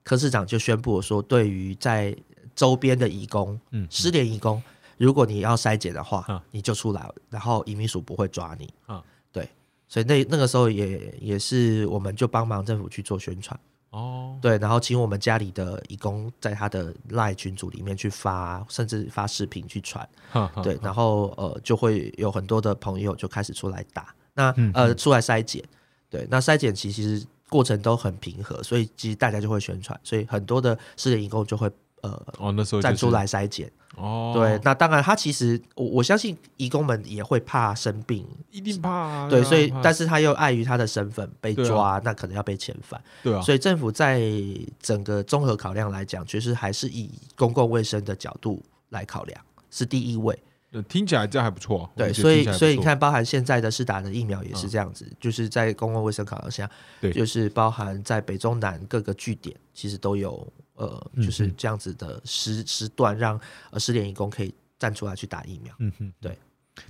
柯市长就宣布说，对于在周边的移工、嗯失联移工，如果你要筛检的话，嗯你就出来，然后移民署不会抓你。嗯对，所以那那个时候也也是我们就帮忙政府去做宣传，哦，对，然后请我们家里的义工在他的赖群组里面去发，甚至发视频去传。对，然后呃就会有很多的朋友就开始出来打，那嗯呃出来筛检，对，那筛检其实过程都很平和，所以其实大家就会宣传，所以很多的失联义工就会呃哦，那时候、就是、站出来筛检，哦，对，，那当然他其实我我相信义工们也会怕生病，一定怕、啊，对，所以但是他又碍于他的身份被抓，那可能要被遣返，对啊，所以政府在整个综合考量来讲，其实还是以公共卫生的角度来考量，是第一位。呃听起来这样还不错。对，所以所以你看，包含现在的施打的疫苗也是这样子，就是在公共卫生考量下，对就是包含在北中南各个据点，其实都有呃，嗯就是这样子的时时段，让呃失联义工可以站出来去打疫苗。嗯哼，对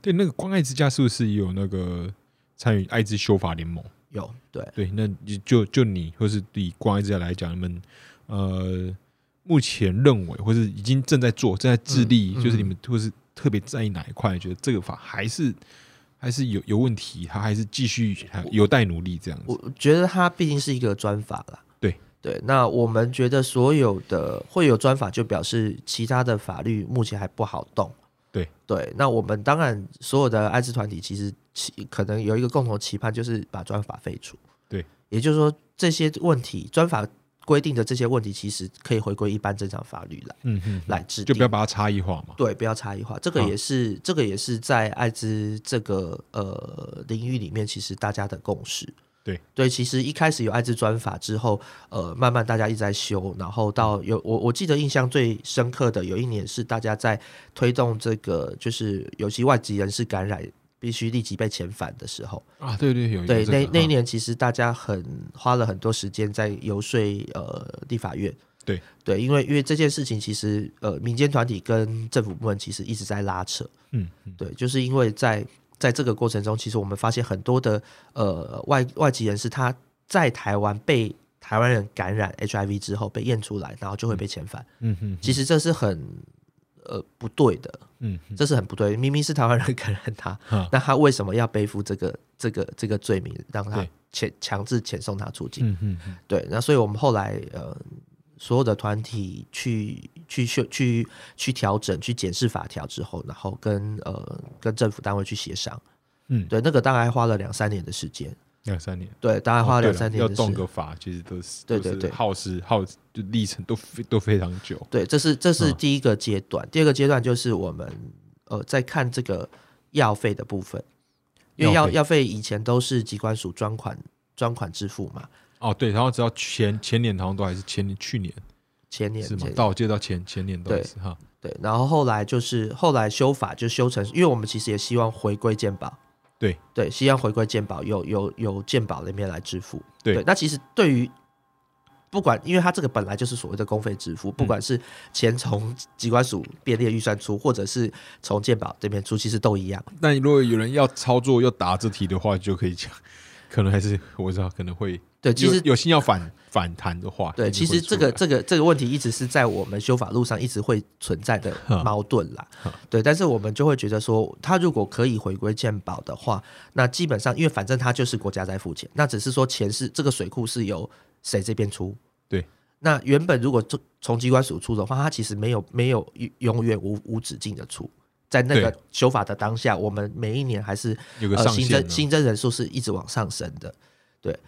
对，那个关爱之家是不是也有那个参与艾滋修法联盟？有对对，那你就就你或是以关爱之家来讲，你们呃目前认为或是已经正在做、正在致力，嗯嗯就是你们或是特别在意哪一块？觉得这个法还是还是有有问题，他还是继续还有待努力这样子。我觉得他毕竟是一个专法啦。对对，那我们觉得所有的会有专法，就表示其他的法律目前还不好动。对对，那我们当然所有的艾滋团体其实期可能有一个共同期盼，就是把专法废除。对，也就是说这些问题，专法规定的这些问题，其实可以回归一般正常法律来嗯嗯，来制定。就不要把它差异化嘛。对，不要差异化，这个也是、这个也是在艾滋这个呃领域里面，其实大家的共识。对对，其实一开始有艾滋专法之后，呃，慢慢大家一直在修，然后到有我我记得印象最深刻的有一年是大家在推动这个，就是有些外籍人士感染必须立即被遣返的时候，啊，对对，有有对，那那一年其实大家很花了很多时间在游说呃立法院。对对，因为因为这件事情其实呃民间团体跟政府部门其实一直在拉扯。嗯嗯对，就是因为在在这个过程中，其实我们发现很多的呃外外籍人士他在台湾被台湾人感染 HIV 之后被验出来，然后就会被遣返。嗯哼其实这是很呃不对的，嗯这是很不对。明明是台湾人感染他，那他为什么要背负这个这个这个罪名，让他遣强制遣送他出境？嗯哼哼对，那所以我们后来呃，所有的团体去去修去去调整、去检视法条之后，然后跟呃跟政府单位去协商。嗯，对，那个大概花了两三年的时间。两三年。对，大概花了两三年的时间。动个法，其实都是对对对耗时耗就历程都非都非常久。对，这是这是嗯第一个阶段。第二个阶段就是我们呃在看这个药费的部分，因为药药药费以前都是机关署专款专款支付嘛，哦，对，然后直到前前年好像都还是前年去年前年是吗？到我记得到前前年都是哈。对，然后后来就是后来修法就修成，因为我们其实也希望回归健保，对对，是要回归鉴宝，由由由鉴宝那边来支付。对那其实对于不管，因为它这个本来就是所谓的公费支付，不管是钱从机关署编列预算出，或者是从鉴宝这边出，其实都一样。那如果有人要操作要答这题的话，就可以讲，可能还是我知道可能会对，其实有有心要反反弹的话，对，其实这个这个这个问题一直是在我们修法路上一直会存在的 矛盾啦。对，但是我们就会觉得说，他如果可以回归鉴保的话，那基本上因为反正他就是国家在付钱，那只是说钱是这个水库是由谁这边出。对，那原本如果从从机关署出的话，它其实没有没有永远无无止境的出。在那个修法的当下，我们每一年还是呃有个新增新增人数是一直往上升的。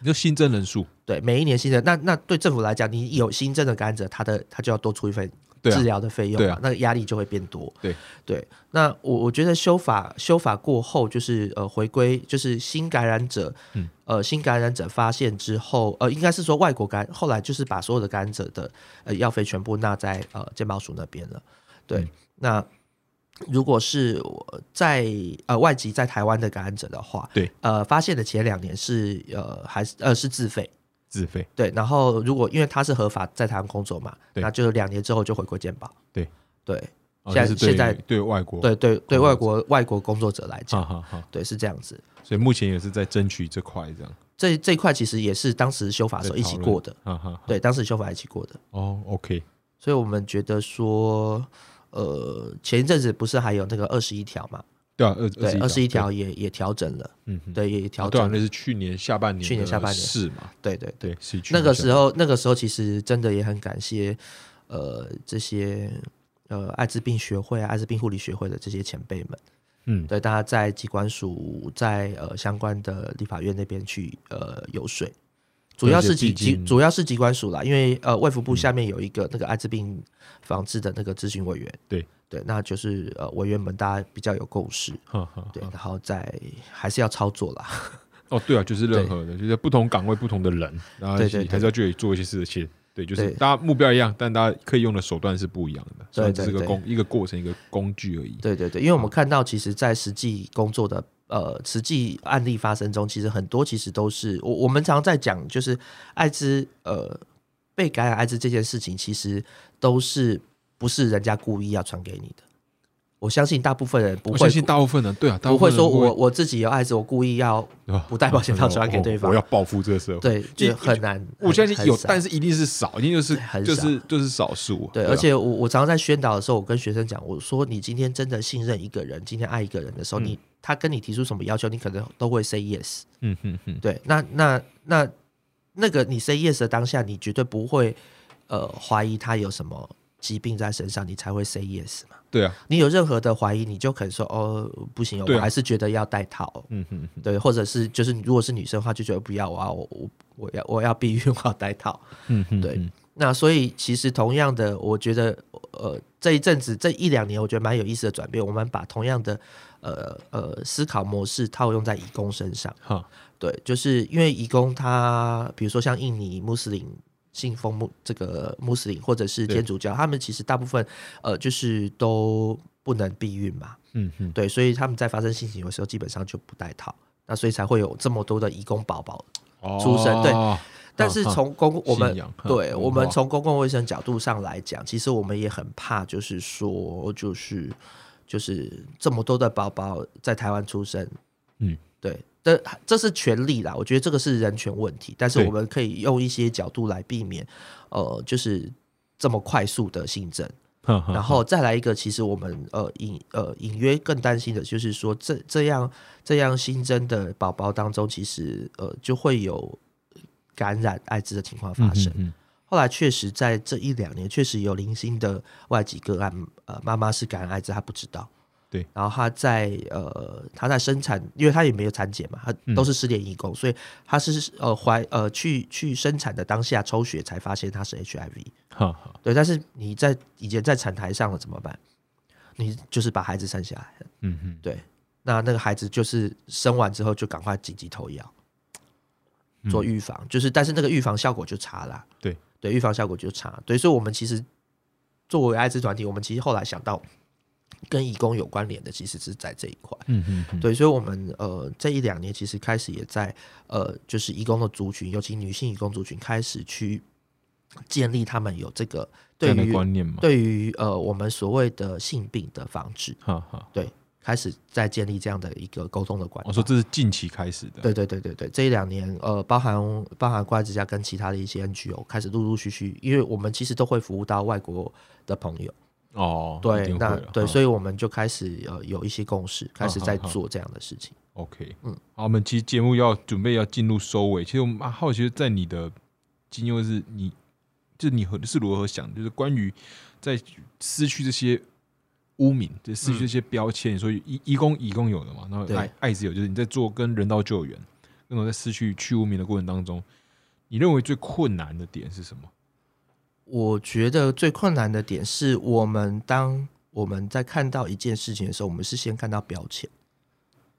你就新增人数，对，每一年新增，那那对政府来讲，你有新增的感染者，他的他就要多出一份治疗的费用嘛，对啊。那个压力就会变多。对。对，那我我觉得修法修法过后，就是呃回归，就是新感染者，嗯。呃新感染者发现之后，呃应该是说外国感，后来就是把所有的感染者的呃药费全部纳在呃健保署那边了。对，嗯。那如果是我在呃外籍在台湾的感染者的话，对，呃发现的前两年是呃还是呃是自费。自费，对，然后如果因为他是合法在台湾工作嘛，对。那就是两年之后就回国健保。对。对现在哦就是对现在对外国，对对对，外国外国工作者来哈讲，哈哈，对是这样子。所以目前也是在争取这块这样，这这一块其实也是当时修法的时候一起过的，哈哈，哈。对，当时修法一起过的，哦，OK，所以我们觉得说，呃，前一阵子不是还有那个二十一条嘛？对啊，二对，二十一条，也也调整了，嗯，对，也调哦对啊，整了。那是去年下半年，去年下半年是嘛？对对对，那个时候那个时候其实真的也很感谢，呃，这些呃艾滋病学会啊、艾滋病护理学会的这些前辈们。嗯，对，大家在机关署、在呃相关的立法院那边去呃游说，主要是机机主要是机关署啦，因为呃卫福部下面有一个那个艾滋病防治的那个咨询委员，对。对，那就是呃委员们大家比较有共识，对，然后再还是要操作啦，哦，对啊，就是任何的，就是不同岗位不同的人，然后还是要去做一些事情。对，就是大家目标一样，但大家可以用的手段是不一样的，所以这是个工一个过程一个工具而已。对对对，因为我们看到其实，在实际工作的呃实际案例发生中，其实很多其实都是我我们常在讲，就是艾滋呃被感染艾滋这件事情，其实都是不是人家故意要传给你的。我相信大部分人不会我相信大部分人对啊，不会说我我自己有艾滋，我故意要不带保险套传给对方我要报复这个社会。对，很难。我相信有，但是一定是少，一定就是很少就是就是少数。对，啊而且我我常常在宣导的时候，我跟学生讲，我说你今天真的信任一个人，今天爱一个人的时候，嗯你他跟你提出什么要求，你可能都会 say yes。嗯哼哼，对，那那那那个你 say yes 的当下，你绝对不会呃怀疑他有什么疾病在身上，你才会 say yes 嘛。对啊，你有任何的怀疑，你就可能说哦不行，我还是觉得要戴套。嗯哼哼，对，或者是就是如果是女生的话，就觉得不要，我要我我我要我要避孕，我要戴套。嗯哼，对嗯那所以其实同样的，我觉得呃这一阵子这一两年，我觉得蛮有意思的转变。我们把同样的呃呃思考模式套用在义工身上。哈，对，就是因为义工他，比如说像印尼穆斯林信奉穆这个穆斯林或者是天主教，他们其实大部分呃就是都不能避孕嘛，嗯嗯，对，所以他们在发生性行为的时候基本上就不戴套，那所以才会有这么多的义工宝宝。出生。对哦但是从公我们对我们从公共卫生角度上来讲，其实我们也很怕，就是说，就是就是这么多的宝宝在台湾出生，嗯，对，这这是权利啦，我觉得这个是人权问题，但是我们可以用一些角度来避免，呃，就是这么快速的新增。然后再来一个，其实我们呃隐呃隐约更担心的就是说，这这样这样新增的宝宝当中，其实呃就会有感染艾滋的情况发生。嗯后来确实在这一两年，确实有零星的外籍个案，呃，妈妈是感染艾滋，她不知道。对，然后他在呃，他在生产，因为他也没有产检嘛，她嗯都是失联义工，所以他是呃怀呃去去生产的当下抽血才发现他是 HIV。好好，对，但是你在以前在产台上了怎么办？你就是把孩子生下来了，嗯哼，对，那那个孩子就是生完之后就赶快紧急投药，做预防，就是但是那个预防效果就差啦。对对，预防效果就差。对，所以我们其实作为艾滋团体，我们其实后来想到跟义工有关联的，其实是在这一块。嗯哼哼，对，所以我们呃这一两年其实开始也在呃，就是义工的族群，尤其女性义工族群，开始去建立他们有这个对于观念嘛，对于呃我们所谓的性病的防治，哈哈，对，开始在建立这样的一个沟通的管道。我说这是近期开始的，对对对对对，这一两年，呃，包含包含关爱之家跟其他的一些 NGO 开始陆陆续续，因为我们其实都会服务到外国的朋友，哦，对，那对，嗯所以我们就开始呃有一些共识，开始在做这样的事情。OK，嗯。好，我们其实节目要准备要进入收尾，其实我们蛮好奇，在你的经验是你，就是你和是如何想，就是关于在失去这些污名，就失去这些标签，所以义义工义工有的嘛，然后爱爱是有，就是你在做跟人道救援，那种在失去去污名的过程当中，你认为最困难的点是什么？我觉得最困难的点是我们当我们在看到一件事情的时候，我们是先看到标签，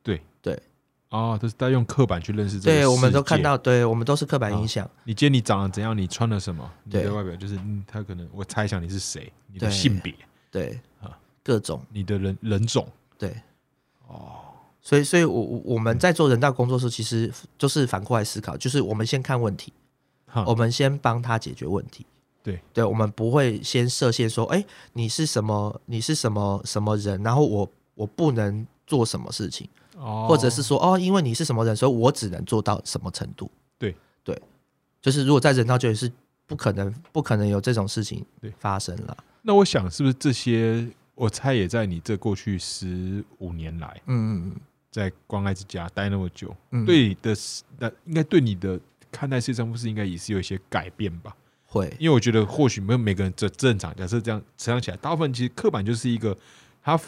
对。对。啊，都是在用刻板去认识这个对，我们都看到，对我们都是刻板印象，你今天你长得怎样，你穿了什么，你的外表就是，嗯，他可能我猜想你是谁，你的性别，对。啊，各种。你的人人种，对。哦，所以，所以我我我们在做人道工作时，其实就是反过来思考，就是我们先看问题，哈。我们先帮他解决问题。对，对，我们不会先设限说，哎，你是什么，你是什么什么人，然后我我不能做什么事情，哦。或者是说，哦，因为你是什么人，所以我只能做到什么程度。对。对，就是如果在人道救援是不可能不可能有这种事情对。发生了。那我想是不是这些，我猜也在你这过去十五年来嗯嗯。在关爱之家待那么久，嗯，对你的那应该对你的看待世界上不是应该也是有一些改变吧？会，因为我觉得或许没有每个人这正常，假设这样成长起来，大部分其实刻板就是一个，它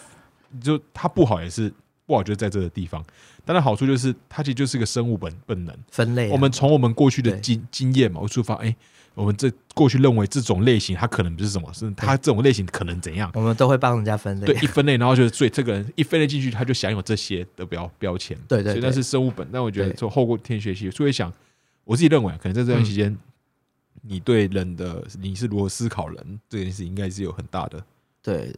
就它不好也是不好，就在这个地方。但它好处就是它其实就是一个生物本本能。分类啊、我们从我们过去的经经验嘛，我出发，哎、我们这过去认为这种类型它可能不是什么，是它这种类型可能怎样？我们都会帮人家分类。对，一分类，然后就是所以这个人一分类进去，他就享有这些的标标签。对对对所以那是生物本。但我觉得做后过天学习，所以想我自己认为啊，可能在这段期间，你对人的你是如何思考人这件事，应该是有很大的对，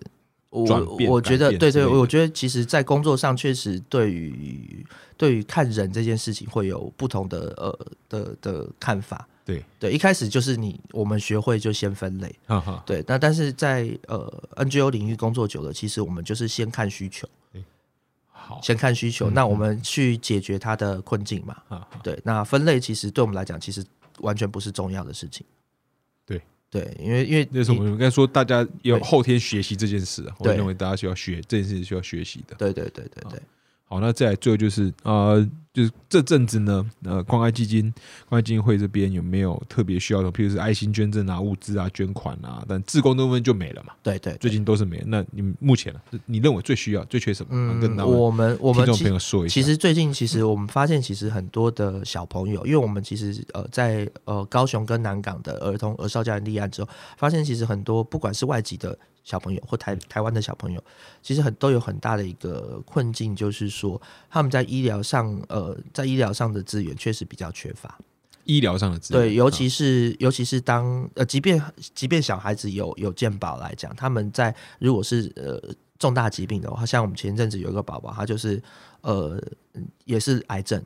我我觉得对对，我觉得其实，在工作上确实对于对于看人这件事情会有不同的呃的的看法。对，对，一开始就是你我们学会就先分类，哈哈，对，那但是在呃 NGO 领域工作久了，其实我们就是先看需求，好，先看需求，嗯那我们去解决它的困境嘛。哈哈。对，那分类其实对我们来讲，其实完全不是重要的事情。对对，因为因为那是我们应该说，大家要后天学习这件事啊，我对认为大家需要学这件事，需要学习的。对对对对对，好，那再来最后就是呃，就是这阵子呢，呃，关爱基金、关爱基金会这边有没有特别需要的，譬如是爱心捐赠啊、物资啊、捐款啊，但自工那部分就没了嘛，对对，最近都是没了。那你们目前呢，你认为最需要、最缺什么？嗯跟，他们我们我听众朋友说一下。其实最近其实我们发现，其实很多的小朋友，因为我们其实呃在呃高雄跟南港的儿童儿少家人立案之后，发现其实很多不管是外籍的小朋友或台台湾的小朋友，其实很都有很大的一个困境，就是说他们在医疗上呃在医疗上的资源确实比较缺乏。医疗上的资源，对，尤啊其是尤其是当呃，即便即便小孩子有有健保来讲，他们在如果是呃重大疾病的话，像我们前一阵子有一个宝宝，他就是呃嗯也是癌症，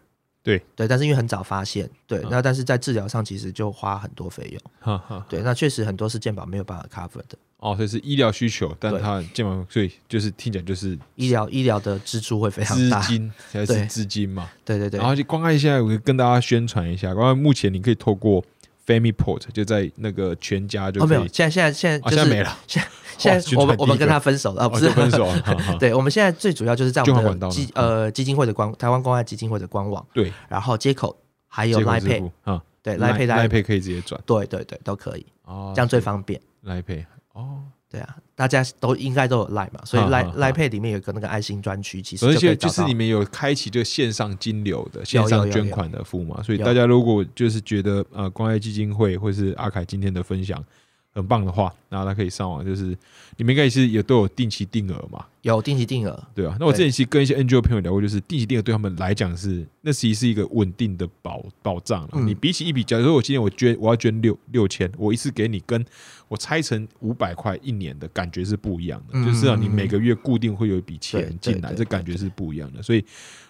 对。对，但是因为很早发现，对，嗯。那但是在治疗上其实就花很多费用，哈哈，对，那确实很多是健保没有办法 cover 的，哦，所以是医疗需求，但对。它健保，所以就是听起来就是医疗医疗的支出会非常大，资金还是对。资金嘛。对对对。然，后就关爱现在我跟大家宣传一下，关爱目前你可以透过 Family Port 就在那个全家就哦没有，现在现在现在啊，就是现在没了，现 哇现在我们我们跟他分手了啊，不哦是。就分手了，对，我们现在最主要就是在我们的基呃基金会的官台湾关爱基金会的官网，对，然后接口还有接口 Line 支 Pay，啊，对 Line Pay 来 Line 配可以直接转。对对对都可以，哦，这样最方便。来配哦。对啊，大家都应该都有 Line 嘛，所以好 Line 好 Line Pay 里面有个那个爱心专区，其实而且就是你。们有开启这个线上金流的线上捐款的服务嘛，所以大家如果就是觉得呃关爱基金会或是阿凯今天的分享很棒的话，那他可以上网，就是你们应该是也都有定期定额嘛，有定期定额，对啊、那我之对前其实跟一些 NGO 朋友聊过，就是定期定额对他们来讲是那其实是一个稳定的保保障了。嗯你比起一笔，假如说我今天我捐我要捐六六千，我一次给你，跟我拆成五百块一年的感觉是不一样的。嗯就是让你每个月固定会有一笔钱进来，这感觉是不一样的。所以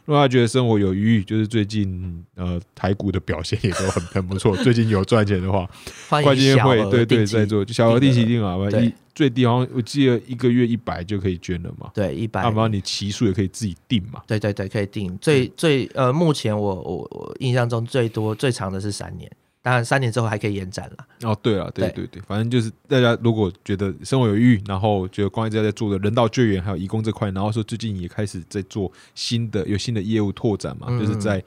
如果他觉得生活有余裕，就是最近呃台股的表现也都很很不错，最近有赚钱的话，欢迎小会对对在做小额定期定定啊，对。一最低好像我记得一个月一百就可以捐了嘛，对，一百。要不然你期数也可以自己定嘛。对对对，可以定。最最呃，目前我我我印象中最多最长的是三年，当然三年之后还可以延展了。哦，对了，对对对。对，反正就是大家如果觉得生活有余，然后觉得关爱之家在做的人道救援还有义工这块，然后说最近也开始在做新的有新的业务拓展嘛，嗯。就是在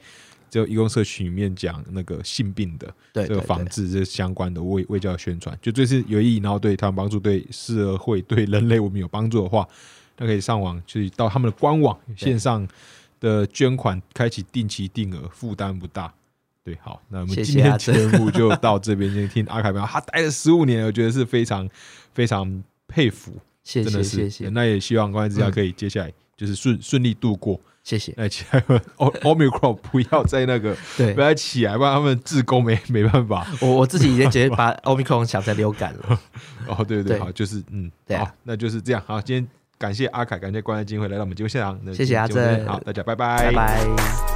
就义工社群里面讲那个性病的这个防治这相关的卫卫教宣传，就这是有意义，然后对他们帮助，对社会对人类文明有帮助的话，那可以上网去到他们的官网线上的捐款，开启定期定额，负担不大。对，好，那我们今天节目就到这边。今天听阿凯他待了十五年，我觉得是非常非常佩服，谢真的是。谢谢谢那也希望关爱之家嗯可以接下来就是顺顺利度过。谢谢，那其他的 O Omicron 不要再那个对不要起来，不然他们自工没 没办法。我我自己已经觉得把 Omicron 想成流感了。哦，对对，对好，就是嗯，对啊好，那就是这样。好，今天感谢阿凯，感谢关爱金会来到我们节目现场。那谢谢阿正好，大家拜拜拜拜。